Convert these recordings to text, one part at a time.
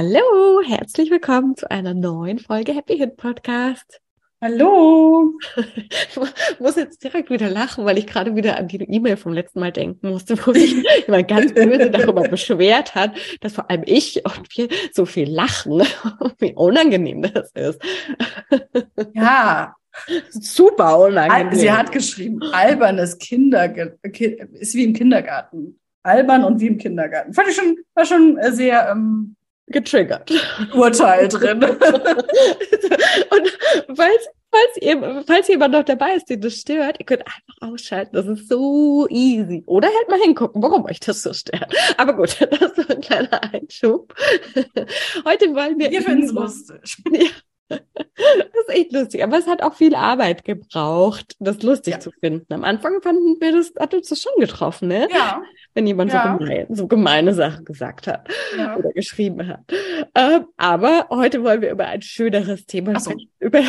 Hallo, herzlich willkommen zu einer neuen Folge Happy Hit Podcast. Hallo. Ich muss jetzt direkt wieder lachen, weil ich gerade wieder an die E-Mail vom letzten Mal denken musste, wo sich jemand ganz böse darüber beschwert hat, dass vor allem ich und wir so viel lachen, wie unangenehm das ist. Ja, super unangenehm. Sie hat geschrieben, albernes Kinder ist wie im Kindergarten. Albern und wie im Kindergarten. Fand ich schon, war schon sehr ähm, getriggert. Urteil drin. und falls, falls, ihr, falls jemand noch dabei ist, den das stört, ihr könnt einfach ausschalten. Das ist so easy. Oder halt mal hingucken, warum euch das so stört. Aber gut, das ist so ein kleiner Einschub. Heute wollen wir. Wir finden es lustig. Ja. Das ist echt lustig, aber es hat auch viel Arbeit gebraucht, das lustig ja. zu finden. Am Anfang fanden wir das, hat uns das schon getroffen, ne? Ja. Wenn jemand ja. so, gemein, so gemeine Sachen gesagt hat ja. oder geschrieben hat. Ähm, aber heute wollen wir über ein schöneres Thema sprechen. Über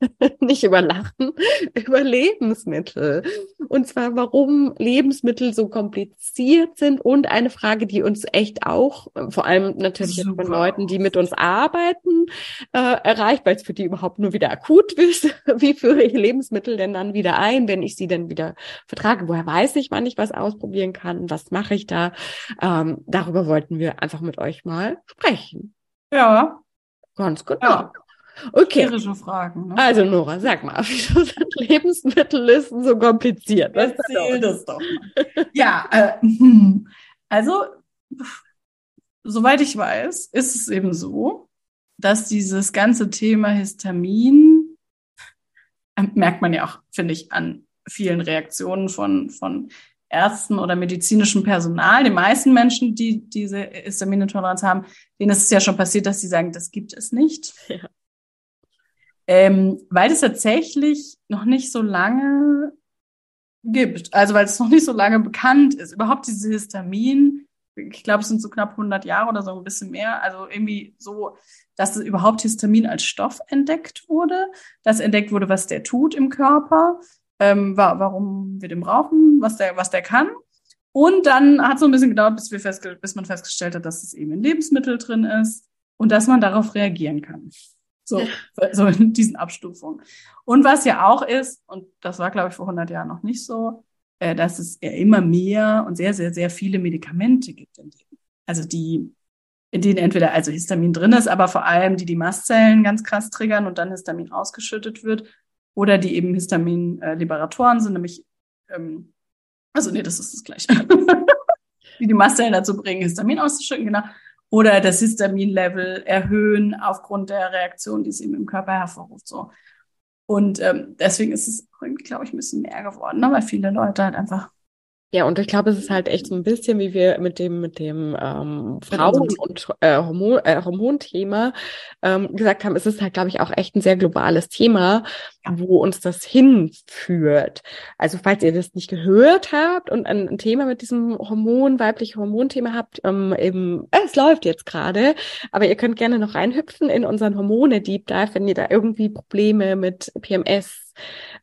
nicht über Lachen, über Lebensmittel. Und zwar, warum Lebensmittel so kompliziert sind und eine Frage, die uns echt auch, vor allem natürlich von Leuten, die mit uns arbeiten, äh, erreicht, weil es für die überhaupt nur wieder akut ist. Wie führe ich Lebensmittel denn dann wieder ein, wenn ich sie dann wieder vertrage? Woher weiß ich, wann ich was ausprobieren kann? Was mache ich da? Ähm, darüber wollten wir einfach mit euch mal sprechen. Ja. Ganz genau. Ja. Okay. Schwierige Fragen. Ne? Also Nora, sag mal, wieso sind Lebensmittellisten so kompliziert? Was Erzähl das doch ja, äh, hm. also soweit ich weiß, ist es eben so, dass dieses ganze Thema Histamin äh, merkt man ja auch, finde ich, an vielen Reaktionen von, von Ärzten oder medizinischem Personal, den meisten Menschen, die diese Histaminintoleranz haben, denen ist es ja schon passiert, dass sie sagen, das gibt es nicht. Ja ähm, weil es tatsächlich noch nicht so lange gibt. Also weil es noch nicht so lange bekannt ist. Überhaupt diese Histamin, ich glaube, es sind so knapp 100 Jahre oder so ein bisschen mehr. Also irgendwie so, dass überhaupt Histamin als Stoff entdeckt wurde, dass entdeckt wurde, was der tut im Körper, ähm, warum wir den brauchen, was der, was der kann. Und dann hat es so ein bisschen gedauert, bis, wir festge bis man festgestellt hat, dass es eben in Lebensmittel drin ist und dass man darauf reagieren kann. So, so in diesen Abstufungen. Und was ja auch ist, und das war, glaube ich, vor 100 Jahren noch nicht so, äh, dass es ja immer mehr und sehr, sehr, sehr viele Medikamente gibt, in denen, also die, in denen entweder also Histamin drin ist, aber vor allem die die Mastzellen ganz krass triggern und dann Histamin ausgeschüttet wird, oder die eben Histamin-Liberatoren sind, nämlich, ähm, also nee, das ist das Gleiche. die die Mastzellen dazu bringen, Histamin auszuschütten, genau oder das Histaminlevel erhöhen aufgrund der Reaktion, die es eben im Körper hervorruft. So. Und ähm, deswegen ist es glaube ich, ein bisschen mehr geworden, ne? weil viele Leute halt einfach ja, und ich glaube, es ist halt echt so ein bisschen, wie wir mit dem mit dem ähm, Frauen- und äh, Hormon, äh, Hormonthema ähm, gesagt haben, es ist halt, glaube ich, auch echt ein sehr globales Thema, wo uns das hinführt. Also falls ihr das nicht gehört habt und ein, ein Thema mit diesem Hormon, weibliche Hormonthema habt, ähm, eben, äh, es läuft jetzt gerade, aber ihr könnt gerne noch reinhüpfen in unseren Hormone Deep Dive, wenn ihr da irgendwie Probleme mit PMS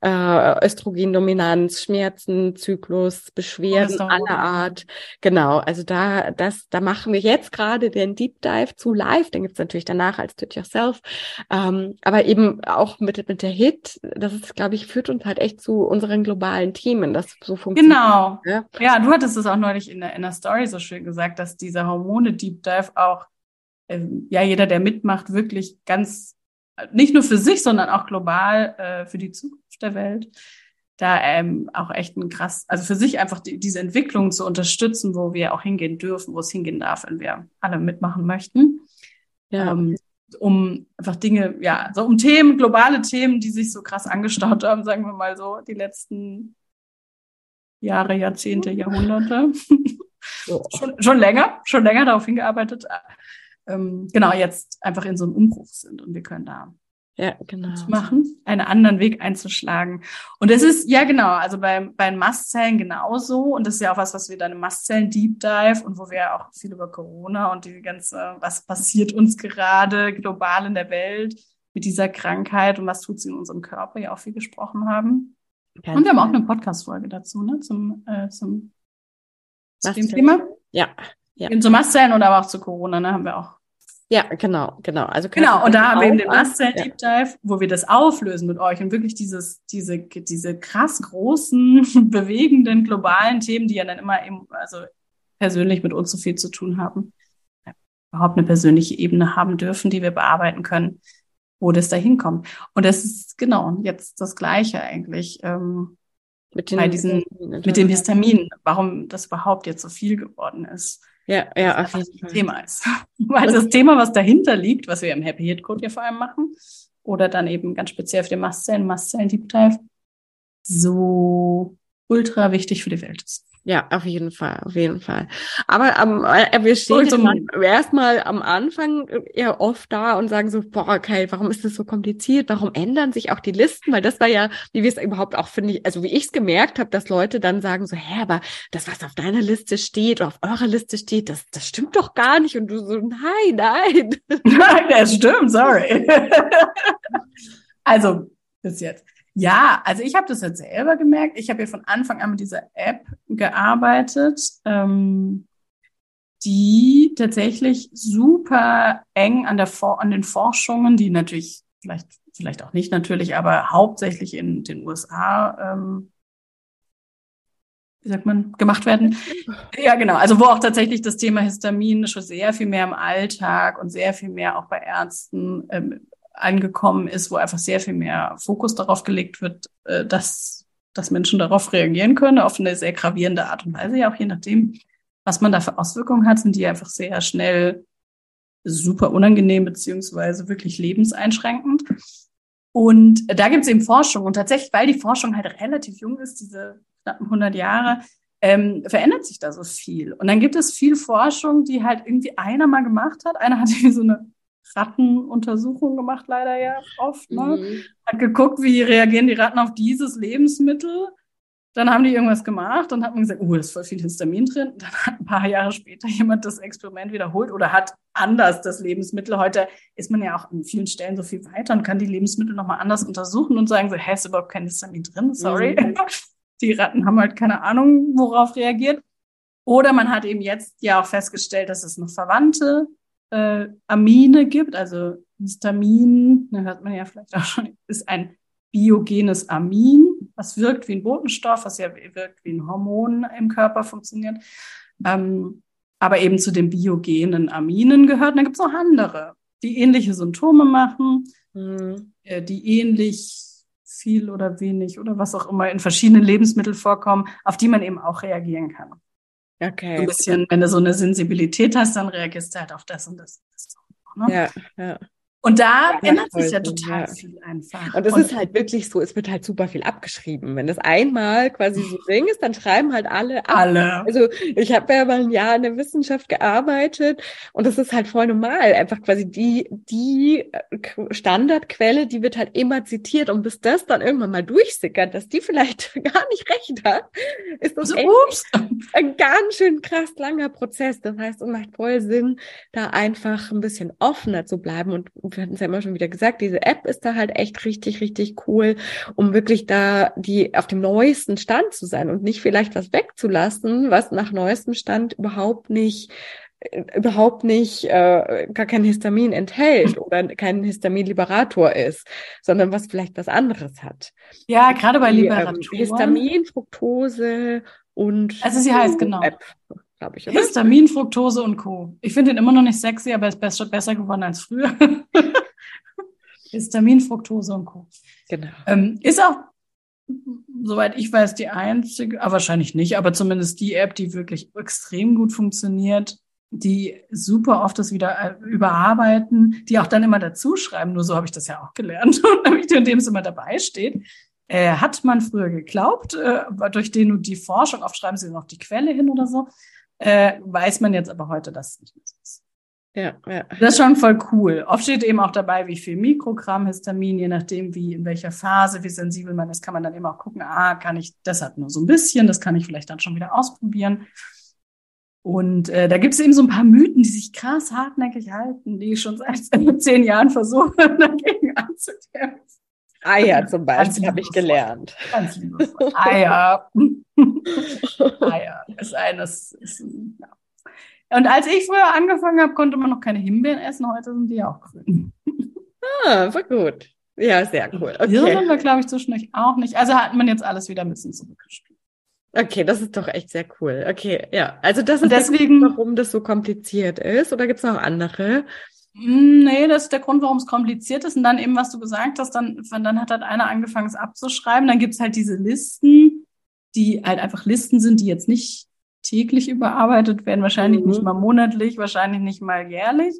äh, Östrogendominanz, Schmerzen, Zyklus, Beschwerden aller Art. Genau, also da, das, da machen wir jetzt gerade den Deep Dive zu live. Den gibt's natürlich danach als Do It Yourself. Ähm, aber eben auch mit, mit der Hit, das ist, glaube ich, führt uns halt echt zu unseren globalen Themen, das so funktioniert. Genau. Ja, ja du hattest es auch neulich in der, in der Story so schön gesagt, dass dieser Hormone-Deep Dive auch, äh, ja, jeder, der mitmacht, wirklich ganz, nicht nur für sich, sondern auch global äh, für die Zukunft der Welt, da ähm, auch echt ein krass, also für sich einfach die, diese Entwicklung zu unterstützen, wo wir auch hingehen dürfen, wo es hingehen darf, wenn wir alle mitmachen möchten. Ja. Ähm, um einfach Dinge, ja, so um Themen, globale Themen, die sich so krass angestaut haben, sagen wir mal so, die letzten Jahre, Jahrzehnte, Jahrhunderte. So. schon, schon länger, schon länger darauf hingearbeitet. Ähm, genau, jetzt einfach in so einem Umbruch sind und wir können da ja, genau. machen, einen anderen Weg einzuschlagen. Und es ist, ja genau, also bei, bei den Mastzellen genauso. Und das ist ja auch was, was wir dann im Mastzellen Deep Dive und wo wir auch viel über Corona und die ganze, was passiert uns gerade global in der Welt mit dieser Krankheit und was tut sie in unserem Körper ja auch viel gesprochen haben. Ganz und wir haben auch eine Podcast-Folge dazu, ne, zum, äh, zum, zu dem Thema. Ja. ja. Zu Mastzellen und aber auch zu Corona, ne, haben wir auch ja, genau, genau. Also genau, und da haben wir eben den Mastzell Deep Dive, wo wir das auflösen mit euch und wirklich dieses, diese, diese krass großen, bewegenden, globalen Themen, die ja dann immer eben, also persönlich mit uns so viel zu tun haben, überhaupt eine persönliche Ebene haben dürfen, die wir bearbeiten können, wo das da hinkommt. Und das ist genau jetzt das Gleiche eigentlich. Ähm, mit den, bei diesen, mit dem Histamin, warum das überhaupt jetzt so viel geworden ist. Ja, ja, auf jeden Fall. Thema ist. Weil das Thema, was dahinter liegt, was wir im Happy Hit Code ja vor allem machen, oder dann eben ganz speziell für den Mastzellen, Mastzellen Deep Dive, so ultra wichtig für die Welt ist. Ja, auf jeden Fall, auf jeden Fall. Aber ähm, äh, wir stehen zum erstmal am Anfang ja oft da und sagen so, boah, okay, warum ist das so kompliziert? Warum ändern sich auch die Listen? Weil das war ja, wie wir es überhaupt auch, finde ich, also wie ich es gemerkt habe, dass Leute dann sagen so, hä, aber das, was auf deiner Liste steht oder auf eurer Liste steht, das, das stimmt doch gar nicht. Und du so, nein, nein. Nein, das stimmt, sorry. also, bis jetzt. Ja, also ich habe das jetzt selber gemerkt. Ich habe ja von Anfang an mit dieser App gearbeitet, ähm, die tatsächlich super eng an, der For an den Forschungen, die natürlich vielleicht vielleicht auch nicht natürlich, aber hauptsächlich in den USA ähm, wie sagt man, gemacht werden. Ja, genau. Also wo auch tatsächlich das Thema Histamin schon sehr viel mehr im Alltag und sehr viel mehr auch bei Ärzten ähm, angekommen ist, wo einfach sehr viel mehr Fokus darauf gelegt wird, äh, dass, dass Menschen darauf reagieren können, auf eine sehr gravierende Art und Weise, ja auch je nachdem, was man da für Auswirkungen hat, sind die einfach sehr schnell super unangenehm beziehungsweise wirklich lebenseinschränkend. Und da gibt es eben Forschung. Und tatsächlich, weil die Forschung halt relativ jung ist, diese knappen 100 Jahre, ähm, verändert sich da so viel. Und dann gibt es viel Forschung, die halt irgendwie einer mal gemacht hat. Einer hat irgendwie so eine Rattenuntersuchungen gemacht, leider ja oft. Ne? Mhm. Hat geguckt, wie reagieren die Ratten auf dieses Lebensmittel. Dann haben die irgendwas gemacht und hat man gesagt, oh, da ist voll viel Histamin drin. Dann hat ein paar Jahre später jemand das Experiment wiederholt oder hat anders das Lebensmittel. Heute ist man ja auch an vielen Stellen so viel weiter und kann die Lebensmittel nochmal anders untersuchen und sagen so, hä, ist überhaupt kein Histamin drin? Sorry. Mhm. Die Ratten haben halt keine Ahnung, worauf reagiert. Oder man hat eben jetzt ja auch festgestellt, dass es noch Verwandte äh, Amine gibt, also Histamin, da hört man ja vielleicht auch schon, ist ein biogenes Amin, was wirkt wie ein Botenstoff, was ja wirkt wie ein Hormon im Körper funktioniert, ähm, aber eben zu den biogenen Aminen gehört. Und dann gibt es noch andere, die ähnliche Symptome machen, mhm. äh, die ähnlich viel oder wenig oder was auch immer in verschiedenen Lebensmitteln vorkommen, auf die man eben auch reagieren kann. Okay. So ein bisschen, wenn du so eine Sensibilität hast, dann reagierst du halt auf das und das. Ne? Ja, ja. Und da ja, ändert sich ja total ja. viel einfach. Und es ist halt wirklich so, es wird halt super viel abgeschrieben. Wenn das einmal quasi so Ding ist, dann schreiben halt alle ab. Alle. Also ich habe ja mal ein Jahr in der Wissenschaft gearbeitet und das ist halt voll normal. Einfach quasi die, die äh, Standardquelle, die wird halt immer zitiert und bis das dann irgendwann mal durchsickert, dass die vielleicht gar nicht recht hat, ist das also, echt ein ganz schön krass langer Prozess. Das heißt, es macht voll Sinn, da einfach ein bisschen offener zu bleiben und wir hatten es ja immer schon wieder gesagt, diese App ist da halt echt richtig, richtig cool, um wirklich da die auf dem neuesten Stand zu sein und nicht vielleicht was wegzulassen, was nach neuestem Stand überhaupt nicht äh, überhaupt nicht äh, gar kein Histamin enthält oder kein Histaminliberator ist, sondern was vielleicht was anderes hat. Ja, gerade bei Liberatoren. Ähm, Histamin, Fructose und also sie heißt genau App, glaube ich. Oder? Histamin, Fructose und Co. Ich finde ihn immer noch nicht sexy, aber er ist besser, besser geworden als früher. Histamin, Fructose und Co. Genau. Ähm, ist auch soweit ich weiß, die einzige, ah, wahrscheinlich nicht, aber zumindest die App, die wirklich extrem gut funktioniert, die super oft das wieder äh, überarbeiten, die auch dann immer dazu schreiben, nur so habe ich das ja auch gelernt, und in dem es immer dabei steht. Äh, hat man früher geglaubt, äh, durch den und die Forschung, oft schreiben sie noch die Quelle hin oder so, äh, weiß man jetzt aber heute, dass es nicht mehr so ist. Ja, ja. Das ist schon voll cool. Oft steht eben auch dabei, wie viel Mikrogramm Histamin, je nachdem, wie in welcher Phase, wie sensibel man ist, kann man dann eben auch gucken, ah, kann ich, das hat nur so ein bisschen, das kann ich vielleicht dann schon wieder ausprobieren. Und äh, da gibt es eben so ein paar Mythen, die sich krass hartnäckig halten, die ich schon seit zehn Jahren versuche, dagegen anzukämpfen. Eier zum Beispiel habe ich gelernt. Ganz liebevoll. Eier. Eier ist eines. Ist, ja. Und als ich früher angefangen habe, konnte man noch keine Himbeeren essen. Heute sind die auch grün. Ah, war gut. Ja, sehr cool. Okay. Hier sind wir, glaube ich, zwischendurch auch nicht. Also hat man jetzt alles wieder ein bisschen zurückgespielt. Okay, das ist doch echt sehr cool. Okay, ja. Also das ist deswegen, Grund, warum das so kompliziert ist. Oder gibt es noch andere? Hm, nee, das ist der Grund, warum es kompliziert ist. Und dann eben, was du gesagt hast, dann, dann hat halt einer angefangen, es abzuschreiben. Dann gibt's halt diese Listen, die halt einfach Listen sind, die jetzt nicht täglich überarbeitet werden, wahrscheinlich mhm. nicht mal monatlich, wahrscheinlich nicht mal jährlich,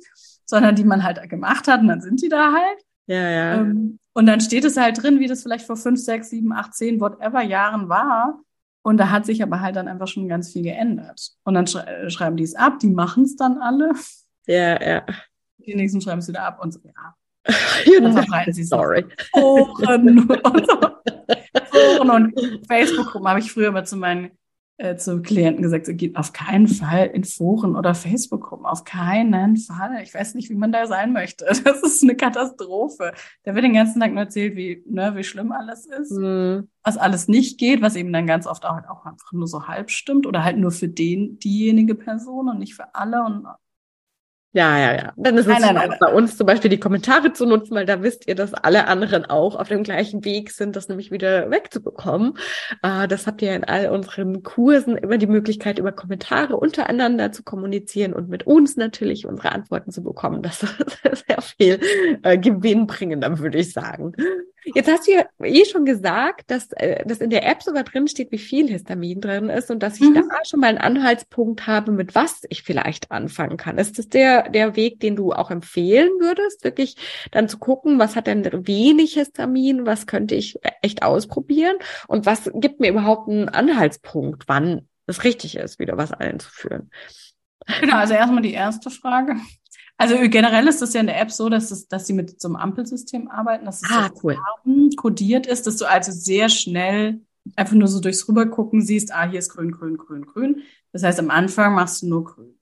sondern die man halt gemacht hat und dann sind die da halt. Ja, ja. Ähm, und dann steht es halt drin, wie das vielleicht vor fünf, sechs, sieben, acht, zehn, whatever Jahren war. Und da hat sich aber halt dann einfach schon ganz viel geändert. Und dann schrei schreiben die es ab, die machen es dann alle. Ja, ja. Die nächsten schreiben es wieder ab und so, ja. dann verbreiten sie es. Sorry. Foren und, so. Foren und Facebook-Gruppen habe ich früher immer zu meinen äh, zu Klienten gesagt, geht auf keinen Fall in Foren oder Facebook-Gruppen, auf keinen Fall. Ich weiß nicht, wie man da sein möchte. Das ist eine Katastrophe. Da wird den ganzen Tag nur erzählt, wie, ne, wie schlimm alles ist, mhm. was alles nicht geht, was eben dann ganz oft auch, auch einfach nur so halb stimmt oder halt nur für den, diejenige Person und nicht für alle und ja, ja, ja. Dann ist es nein, nein, nein, bei uns zum Beispiel die Kommentare zu nutzen, weil da wisst ihr, dass alle anderen auch auf dem gleichen Weg sind, das nämlich wieder wegzubekommen. Äh, das habt ihr in all unseren Kursen immer die Möglichkeit, über Kommentare untereinander zu kommunizieren und mit uns natürlich unsere Antworten zu bekommen. Das ist sehr viel äh, gewinnbringender, würde ich sagen. Jetzt hast du ja eh schon gesagt, dass, äh, dass in der App sogar drin steht, wie viel Histamin drin ist und dass ich mhm. da schon mal einen Anhaltspunkt habe, mit was ich vielleicht anfangen kann. Ist das der, der Weg, den du auch empfehlen würdest, wirklich dann zu gucken, was hat denn wenig Histamin, was könnte ich echt ausprobieren und was gibt mir überhaupt einen Anhaltspunkt, wann es richtig ist, wieder was einzuführen? Genau, also erstmal die erste Frage. Also generell ist das ja in der App so, dass, es, dass sie mit so einem Ampelsystem arbeiten, dass es ah, so cool. kodiert ist, dass du also sehr schnell einfach nur so durchs Rübergucken siehst, ah, hier ist grün, grün, grün, grün. Das heißt, am Anfang machst du nur grün.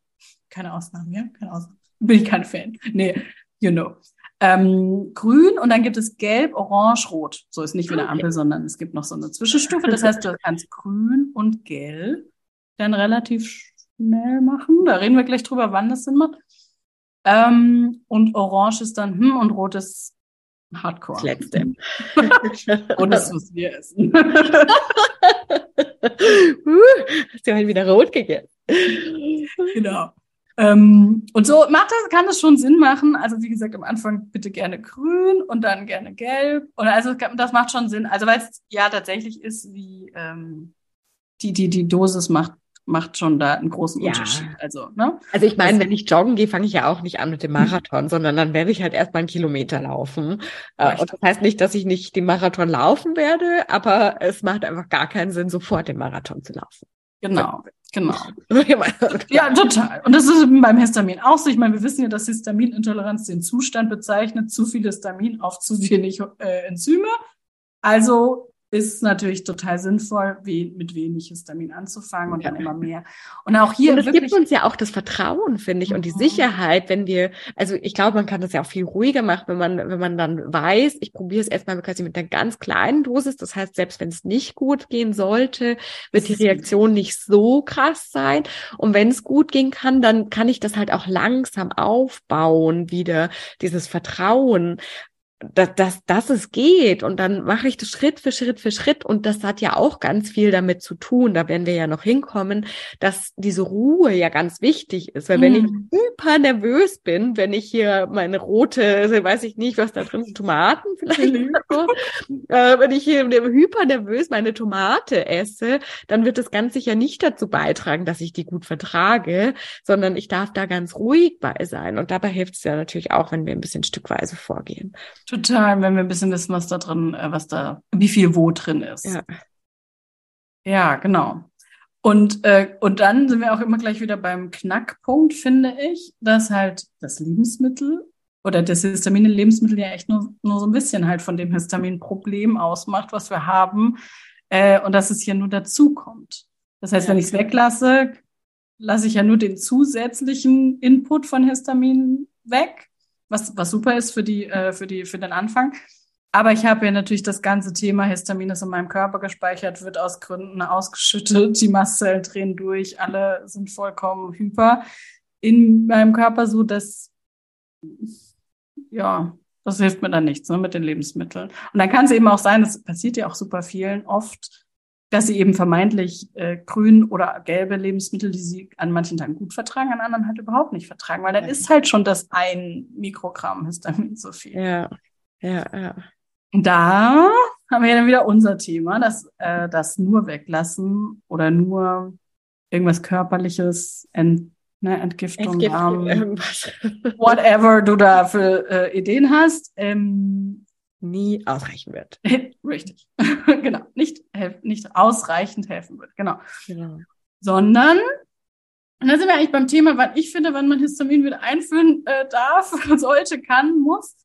Keine Ausnahmen, ja? Keine Ausnahmen. Bin ich kein Fan. Nee, you know. Ähm, grün und dann gibt es gelb, orange, rot. So ist nicht wie eine Ampel, sondern es gibt noch so eine Zwischenstufe. Das heißt, du kannst grün und gelb dann relativ schnell machen. Da reden wir gleich drüber, wann das Sinn macht. Ähm, und Orange ist dann hm und Rot ist Hardcore. Das letzte. und das müssen wir essen. uh, hast du halt wieder rot gegessen. Genau. Ähm, und so macht das, kann das schon Sinn machen. Also wie gesagt, am Anfang bitte gerne grün und dann gerne gelb. Und also das macht schon Sinn. Also weil es ja tatsächlich ist, wie ähm, die, die, die Dosis macht macht schon da einen großen ja. Unterschied. Also, ne? also ich meine, wenn ich joggen gehe, fange ich ja auch nicht an mit dem Marathon, sondern dann werde ich halt erstmal einen Kilometer laufen. Äh, und das heißt nicht, dass ich nicht den Marathon laufen werde, aber es macht einfach gar keinen Sinn, sofort den Marathon zu laufen. Genau, genau. ja, total. Und das ist beim Histamin auch so. Ich meine, wir wissen ja, dass Histaminintoleranz den Zustand bezeichnet, zu viel Histamin auf zu wenig äh, Enzyme. Also ist natürlich total sinnvoll, wie, mit wenig Histamin anzufangen und ja. dann immer mehr. Und auch hier. Und es gibt uns ja auch das Vertrauen, finde ich, mhm. und die mhm. Sicherheit, wenn wir, also ich glaube, man kann das ja auch viel ruhiger machen, wenn man, wenn man dann weiß, ich probiere es erstmal quasi mit einer ganz kleinen Dosis. Das heißt, selbst wenn es nicht gut gehen sollte, wird die Reaktion nicht so krass sein. Und wenn es gut gehen kann, dann kann ich das halt auch langsam aufbauen, wieder dieses Vertrauen dass, dass, dass es geht. Und dann mache ich das Schritt für Schritt für Schritt. Und das hat ja auch ganz viel damit zu tun, da werden wir ja noch hinkommen, dass diese Ruhe ja ganz wichtig ist, weil wenn ich mhm. hyper nervös bin, wenn ich hier meine rote, weiß ich nicht, was da drin ist, Tomaten vielleicht, so, äh, wenn ich hier hyper nervös meine Tomate esse, dann wird das ganz sicher nicht dazu beitragen, dass ich die gut vertrage, sondern ich darf da ganz ruhig bei sein. Und dabei hilft es ja natürlich auch, wenn wir ein bisschen stückweise vorgehen. Total, wenn wir ein bisschen wissen, was da drin, äh, was da, wie viel wo drin ist. Ja, ja genau. Und, äh, und dann sind wir auch immer gleich wieder beim Knackpunkt, finde ich, dass halt das Lebensmittel oder das Histamin in Lebensmitteln ja echt nur, nur so ein bisschen halt von dem Histaminproblem ausmacht, was wir haben, äh, und dass es hier nur dazu kommt. Das heißt, ja, wenn ich es weglasse, lasse ich ja nur den zusätzlichen Input von Histamin weg was, was super ist für die, äh, für die, für den Anfang. Aber ich habe ja natürlich das ganze Thema Histamin ist in meinem Körper gespeichert, wird aus Gründen ausgeschüttet, die Mastzellen drehen durch, alle sind vollkommen hyper in meinem Körper, so dass, ja, das hilft mir dann nichts ne, mit den Lebensmitteln. Und dann kann es eben auch sein, das passiert ja auch super vielen oft, dass sie eben vermeintlich äh, grün oder gelbe Lebensmittel, die sie an manchen Tagen gut vertragen, an anderen halt überhaupt nicht vertragen, weil dann ist halt schon das ein Mikrogramm Histamin so viel. Ja, ja, ja. Da haben wir ja dann wieder unser Thema, dass äh, das nur weglassen oder nur irgendwas körperliches, Ent, ne, Entgiftung, Entgiftung ähm, whatever du da für äh, Ideen hast, ähm, nie ausreichen wird. Richtig. genau. Nicht, nicht ausreichend helfen wird. Genau. genau. Sondern, und da sind wir eigentlich beim Thema, was ich finde, wann man Histamin wieder einführen äh, darf, sollte, kann, muss.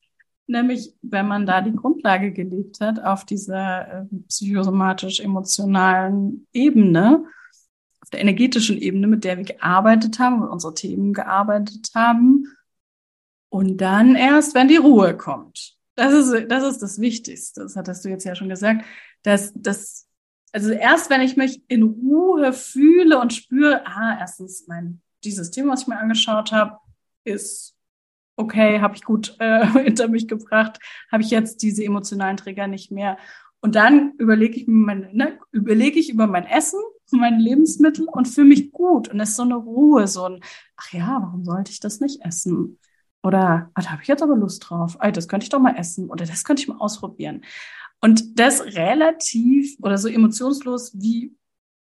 Nämlich, wenn man da die Grundlage gelegt hat auf dieser äh, psychosomatisch-emotionalen Ebene, auf der energetischen Ebene, mit der wir gearbeitet haben, mit unseren Themen gearbeitet haben. Und dann erst, wenn die Ruhe kommt. Das ist, das ist das Wichtigste. Das hattest du jetzt ja schon gesagt. Dass, dass, also erst wenn ich mich in Ruhe fühle und spüre, ah, erstens mein, dieses Thema, was ich mir angeschaut habe, ist okay, habe ich gut äh, hinter mich gebracht, habe ich jetzt diese emotionalen Trigger nicht mehr. Und dann überlege ich mir mein, ne, überlege ich über mein Essen, meine Lebensmittel und fühle mich gut. Und es ist so eine Ruhe, so ein, ach ja, warum sollte ich das nicht essen? Oder, ah, da habe ich jetzt aber Lust drauf. Ey, das könnte ich doch mal essen. Oder das könnte ich mal ausprobieren. Und das relativ oder so emotionslos wie,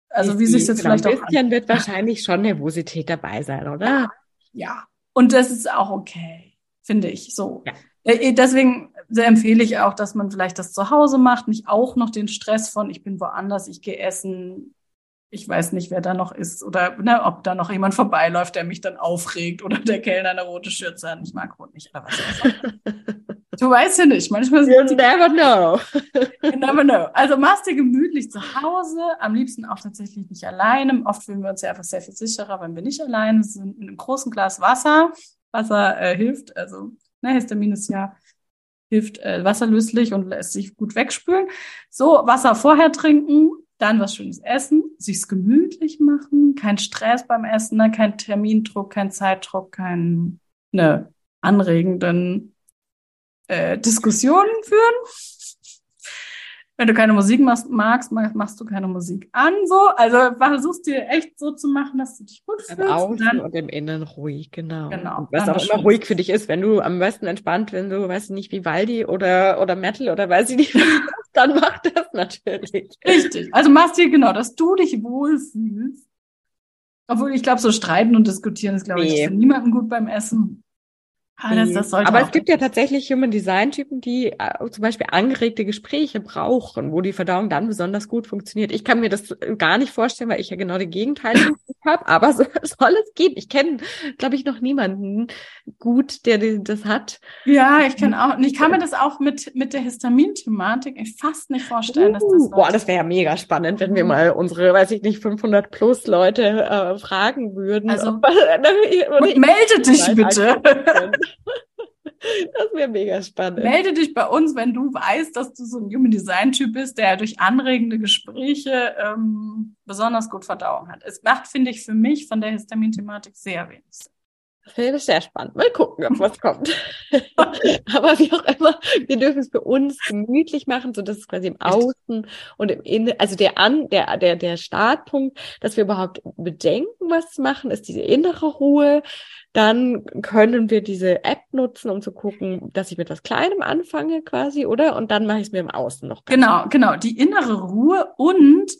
also wie sich jetzt genau, vielleicht auch. Ein bisschen wird wahrscheinlich schon Nervosität dabei sein, oder? Ja. Und das ist auch okay, finde ich so. Ja. Äh, deswegen empfehle ich auch, dass man vielleicht das zu Hause macht, nicht auch noch den Stress von, ich bin woanders, ich gehe essen, ich weiß nicht, wer da noch ist oder ne, ob da noch jemand vorbeiläuft, der mich dann aufregt oder der Kellner eine rote Schürze hat. Ich mag rot nicht, oder was Du weißt ja nicht. Manchmal you never know. you never know. Also machst dir gemütlich zu Hause, am liebsten auch tatsächlich nicht alleine. Oft fühlen wir uns ja einfach sehr viel sicherer, wenn wir nicht alleine sind. Mit einem großen Glas Wasser. Wasser äh, hilft, also ne, Histamin ist ja hilft äh, wasserlöslich und lässt sich gut wegspülen. So, Wasser vorher trinken, dann was Schönes essen, sich's gemütlich machen, kein Stress beim Essen, ne? kein Termindruck, kein Zeitdruck, kein ne, anregenden äh, Diskussionen führen. Wenn du keine Musik machst, magst, machst du keine Musik an, so. Also versuchst dir echt so zu machen, dass du dich gut fühlst. Im Außen dann, und im Innen ruhig, genau. genau und was auch immer ruhig für dich ist, wenn du am besten entspannt, wenn du, weißt du nicht, wie Waldi oder, oder Metal oder weiß ich nicht, dann mach das natürlich. Richtig. Also machst dir genau, dass du dich wohlfühlst. Obwohl, ich glaube, so streiten und diskutieren ist, glaube nee. ich, für niemanden gut beim Essen. Ah, das, das Aber es gibt ja tatsächlich Human Design Typen, die äh, zum Beispiel angeregte Gespräche brauchen, wo die Verdauung dann besonders gut funktioniert. Ich kann mir das gar nicht vorstellen, weil ich ja genau die Gegenteilige habe, aber so, soll es geben. Ich kenne, glaube ich, noch niemanden gut, der das hat. Ja, ich kenne auch. Und ich kann mir das auch mit, mit der Histamin-Thematik fast nicht vorstellen, uh, dass das. Boah, das wäre ja mega spannend, wenn wir mhm. mal unsere, weiß ich nicht, 500 plus Leute äh, fragen würden. Also, ob, und melde dich bitte. Das wäre mega spannend. Melde dich bei uns, wenn du weißt, dass du so ein Human Design Typ bist, der durch anregende Gespräche ähm, besonders gut Verdauung hat. Es macht, finde ich, für mich von der Histamin-Thematik sehr wenig Sinn. Finde ich sehr spannend. Mal gucken, ob was kommt. Aber wie auch immer, wir dürfen es für uns gemütlich machen, so dass es quasi im Außen und im Innen, also der an, der, der, der Startpunkt, dass wir überhaupt bedenken, was zu machen, ist diese innere Ruhe. Dann können wir diese App nutzen, um zu gucken, dass ich mit was Kleinem anfange quasi, oder? Und dann mache ich es mir im Außen noch. Genau, genau. Die innere Ruhe und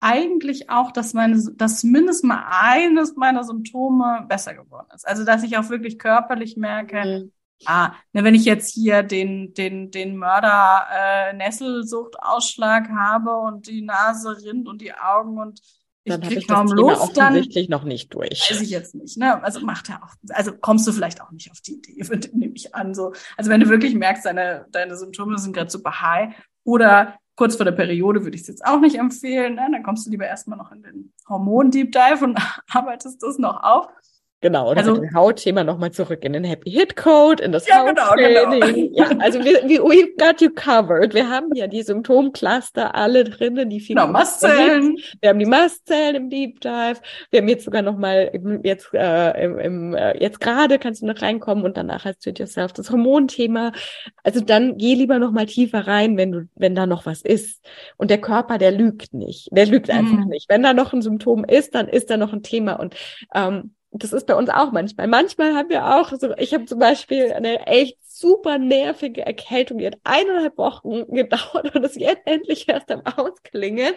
eigentlich auch, dass meine, dass zumindest mal eines meiner Symptome besser geworden ist. Also, dass ich auch wirklich körperlich merke, mhm. ah, ne, wenn ich jetzt hier den, den, den Mörder äh, Nesselsuchtausschlag habe und die Nase rinnt und die Augen und ich dann krieg kaum Luft, dann offensichtlich noch nicht durch. Weiß ich jetzt nicht, ne? Also macht er auch, also kommst du vielleicht auch nicht auf die Idee, nehme ich an. So, also wenn du wirklich merkst, deine, deine Symptome sind gerade super high oder kurz vor der Periode würde ich es jetzt auch nicht empfehlen. Ne? Dann kommst du lieber erstmal noch in den Hormon-Deep Dive und arbeitest das noch auf. Genau, oder also, dem Hautthema nochmal zurück in den Happy Hit Code, in das ja, genau, genau. Ja, also wir, wir, we've got you covered. Wir haben ja die Symptomcluster alle drinnen, die genau, Mastzellen. Wir haben die Mastzellen im Deep Dive. Wir haben jetzt sogar nochmal jetzt äh, im, im äh, jetzt gerade kannst du noch reinkommen und danach hast du yourself das Hormonthema. Also dann geh lieber nochmal tiefer rein, wenn du wenn da noch was ist. Und der Körper, der lügt nicht. Der lügt einfach mhm. nicht. Wenn da noch ein Symptom ist, dann ist da noch ein Thema und ähm, das ist bei uns auch manchmal. Manchmal haben wir auch so, ich habe zum Beispiel eine echt super nervige Erkältung, die hat eineinhalb Wochen gedauert und ist jetzt endlich erst am Ausklingen.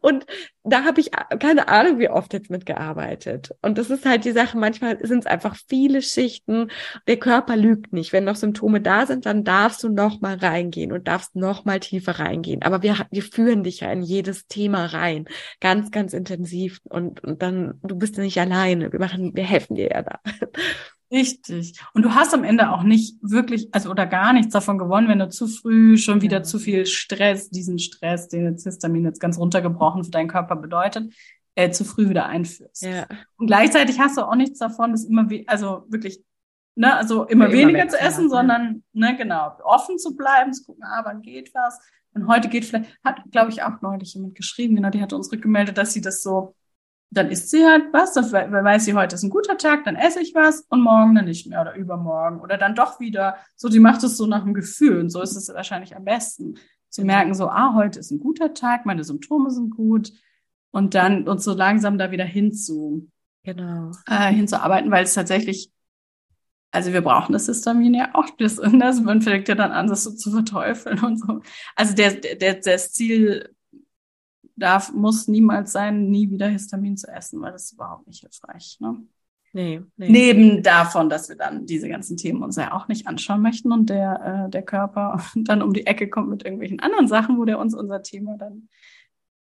Und da habe ich keine Ahnung, wie oft jetzt mitgearbeitet. Und das ist halt die Sache, manchmal sind es einfach viele Schichten. Der Körper lügt nicht. Wenn noch Symptome da sind, dann darfst du noch mal reingehen und darfst noch mal tiefer reingehen. Aber wir, wir führen dich ja in jedes Thema rein. Ganz, ganz intensiv. Und, und dann, du bist ja nicht alleine. Wir machen, wir helfen dir ja da. Richtig. Und du hast am Ende auch nicht wirklich, also oder gar nichts davon gewonnen, wenn du zu früh schon wieder ja. zu viel Stress, diesen Stress, den jetzt Histamin jetzt ganz runtergebrochen für deinen Körper bedeutet, äh, zu früh wieder einführst. Ja. Und gleichzeitig hast du auch nichts davon, das immer wie, also wirklich, ne, also immer, immer weniger zu essen, ja. sondern, ne, genau, offen zu bleiben, zu gucken, ah, wann geht was. Und heute geht vielleicht, hat, glaube ich, auch neulich jemand geschrieben, genau, die hatte uns rückgemeldet, dass sie das so dann isst sie halt was, dann weiß sie, heute ist ein guter Tag, dann esse ich was und morgen dann nicht mehr oder übermorgen oder dann doch wieder. So, die macht es so nach dem Gefühl und so ist es wahrscheinlich am besten. Zu merken, so, ah, heute ist ein guter Tag, meine Symptome sind gut und dann uns so langsam da wieder hinzu, genau. äh, hinzuarbeiten, weil es tatsächlich, also wir brauchen das Histamin ja auch, das, das man fängt ja dann an, das so zu verteufeln und so. Also der, der, das Ziel darf, muss niemals sein, nie wieder Histamin zu essen, weil das ist überhaupt nicht hilfreich. Ne? Nee, nee. Neben davon, dass wir dann diese ganzen Themen uns ja auch nicht anschauen möchten und der, äh, der Körper dann um die Ecke kommt mit irgendwelchen anderen Sachen, wo der uns unser Thema dann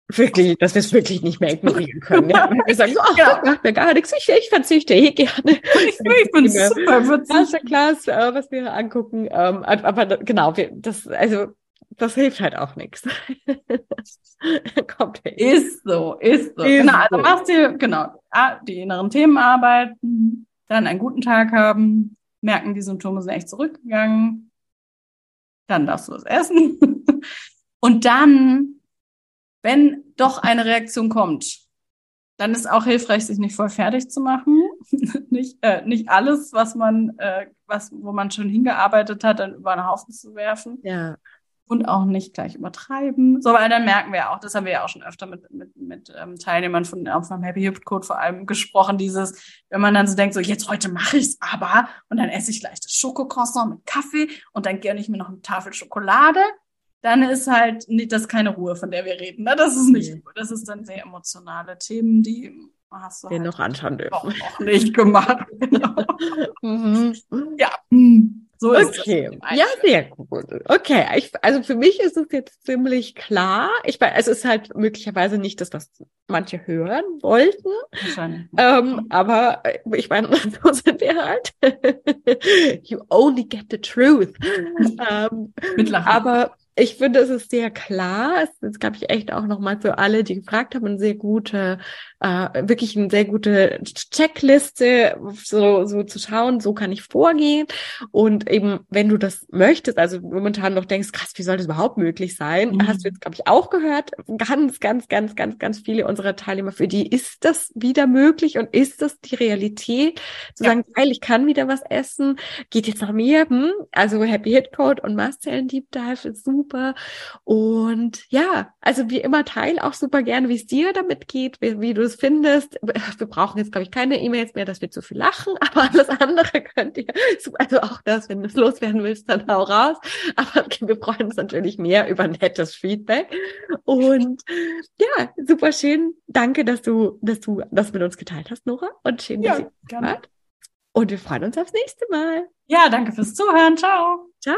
Wirklich, dass wir es wirklich nicht mehr ignorieren können. Ja? Wir sagen so, ach, ja. macht mir gar nichts, ich, ich verzichte eh gerne. Ich, ich bin super witzig. Klasse, äh, was wir angucken. Ähm, aber genau, wir, das, also das hilft halt auch nichts. Kommt hin. Ist so, ist so. Ist genau, also machst du, genau, die inneren Themen arbeiten, dann einen guten Tag haben, merken, die Symptome sind echt zurückgegangen, dann darfst du was essen. Und dann, wenn doch eine Reaktion kommt, dann ist auch hilfreich, sich nicht voll fertig zu machen. nicht, äh, nicht alles, was man, äh, was, wo man schon hingearbeitet hat, dann über einen Haufen zu werfen. Ja und auch nicht gleich übertreiben. So, weil dann merken wir auch, das haben wir ja auch schon öfter mit, mit, mit ähm, Teilnehmern von auch vom Happy Hip Code vor allem gesprochen, dieses, wenn man dann so denkt, so jetzt heute mache ich's aber und dann esse ich gleich das Schokocroissant mit Kaffee und dann gönne ich mir noch eine Tafel Schokolade, dann ist halt nicht, das ist keine Ruhe, von der wir reden. Ne? Das ist nicht, Ruhe. das ist dann sehr emotionale Themen, die hast du wir halt noch anschauen dürfen. Auch noch nicht gemacht. mhm. Ja. So ist okay. es. Ja, sehr gut. Okay, ich, also für mich ist es jetzt ziemlich klar. Ich meine, es ist halt möglicherweise nicht das, was manche hören wollten. Ähm, aber äh, ich meine, so sind wir halt. you only get the truth. ähm, Mit Lachen. Aber ich finde, es ist sehr klar. Es ist, glaube ich, echt auch nochmal für alle, die gefragt haben, eine sehr gute, äh, wirklich eine sehr gute Checkliste, so, so zu schauen, so kann ich vorgehen. Und eben, wenn du das möchtest, also momentan noch denkst, krass, wie soll das überhaupt möglich sein? Mhm. Hast du jetzt, glaube ich, auch gehört, ganz, ganz, ganz, ganz, ganz viele unserer Teilnehmer, für die ist das wieder möglich und ist das die Realität? Zu ja. sagen, geil, ich kann wieder was essen, geht jetzt nach mir, hm? Also Happy Hit Code und Mastzellen Deep Dive ist super. Und ja, also wie immer teil auch super gerne, wie es dir damit geht, wie, wie du es findest. Wir brauchen jetzt, glaube ich, keine E-Mails mehr, dass wir zu viel lachen, aber alles andere könnt ihr, also auch das, wenn du es loswerden willst, dann hau raus. Aber wir freuen uns natürlich mehr über nettes Feedback. Und ja, super schön. Danke, dass du, dass du das mit uns geteilt hast, Nora. Und schön, dass ja, ihr wart. Und wir freuen uns aufs nächste Mal. Ja, danke fürs Zuhören. Ciao. Ciao.